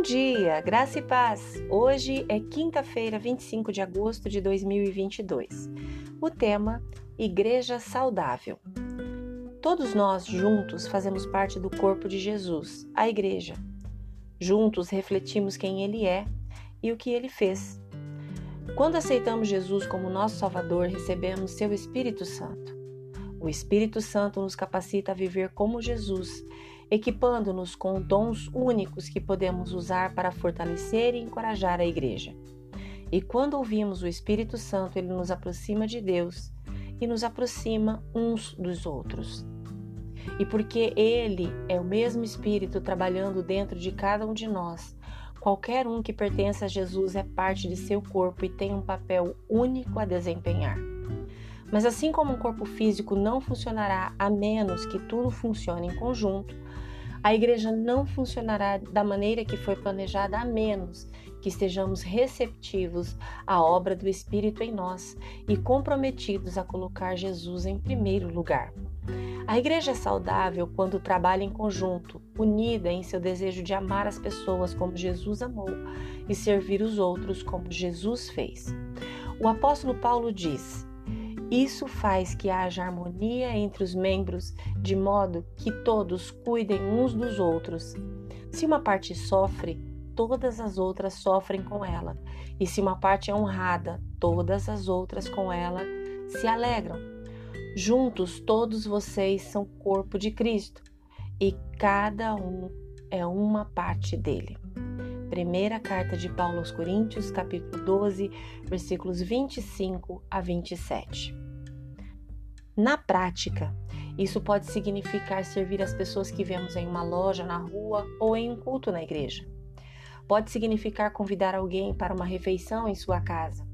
dia, graça e paz. Hoje é quinta-feira, 25 de agosto de 2022. O tema: Igreja Saudável. Todos nós juntos fazemos parte do corpo de Jesus, a Igreja. Juntos refletimos quem Ele é e o que Ele fez. Quando aceitamos Jesus como nosso Salvador, recebemos seu Espírito Santo. O Espírito Santo nos capacita a viver como Jesus equipando-nos com dons únicos que podemos usar para fortalecer e encorajar a igreja. E quando ouvimos o Espírito Santo, ele nos aproxima de Deus e nos aproxima uns dos outros. E porque ele é o mesmo Espírito trabalhando dentro de cada um de nós, qualquer um que pertence a Jesus é parte de seu corpo e tem um papel único a desempenhar. Mas assim como um corpo físico não funcionará a menos que tudo funcione em conjunto, a igreja não funcionará da maneira que foi planejada a menos que estejamos receptivos à obra do Espírito em nós e comprometidos a colocar Jesus em primeiro lugar. A igreja é saudável quando trabalha em conjunto, unida em seu desejo de amar as pessoas como Jesus amou e servir os outros como Jesus fez. O apóstolo Paulo diz: isso faz que haja harmonia entre os membros, de modo que todos cuidem uns dos outros. Se uma parte sofre, todas as outras sofrem com ela, e se uma parte é honrada, todas as outras com ela se alegram. Juntos, todos vocês são corpo de Cristo, e cada um é uma parte dele. Primeira carta de Paulo aos Coríntios, capítulo 12, versículos 25 a 27. Na prática, isso pode significar servir as pessoas que vemos em uma loja, na rua ou em um culto na igreja. Pode significar convidar alguém para uma refeição em sua casa,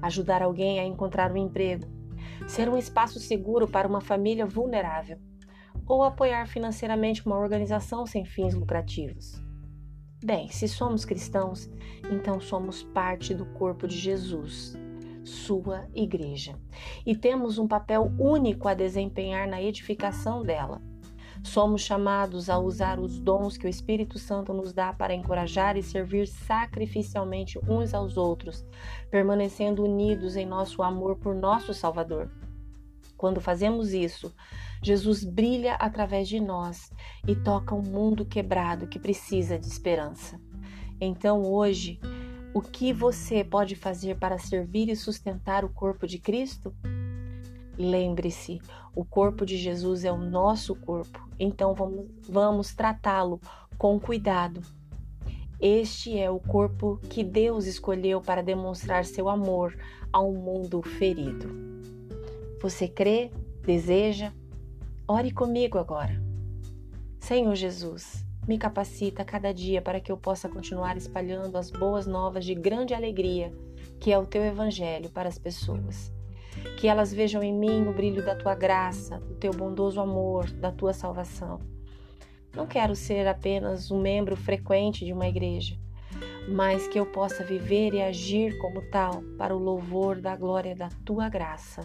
ajudar alguém a encontrar um emprego, ser um espaço seguro para uma família vulnerável ou apoiar financeiramente uma organização sem fins lucrativos. Bem, se somos cristãos, então somos parte do corpo de Jesus, sua igreja, e temos um papel único a desempenhar na edificação dela. Somos chamados a usar os dons que o Espírito Santo nos dá para encorajar e servir sacrificialmente uns aos outros, permanecendo unidos em nosso amor por nosso Salvador. Quando fazemos isso, Jesus brilha através de nós e toca um mundo quebrado que precisa de esperança. Então, hoje, o que você pode fazer para servir e sustentar o corpo de Cristo? Lembre-se, o corpo de Jesus é o nosso corpo, então vamos, vamos tratá-lo com cuidado. Este é o corpo que Deus escolheu para demonstrar seu amor a um mundo ferido. Você crê? Deseja? Ore comigo agora. Senhor Jesus, me capacita cada dia para que eu possa continuar espalhando as boas novas de grande alegria, que é o teu evangelho para as pessoas. Que elas vejam em mim o brilho da tua graça, do teu bondoso amor, da tua salvação. Não quero ser apenas um membro frequente de uma igreja, mas que eu possa viver e agir como tal para o louvor da glória da tua graça.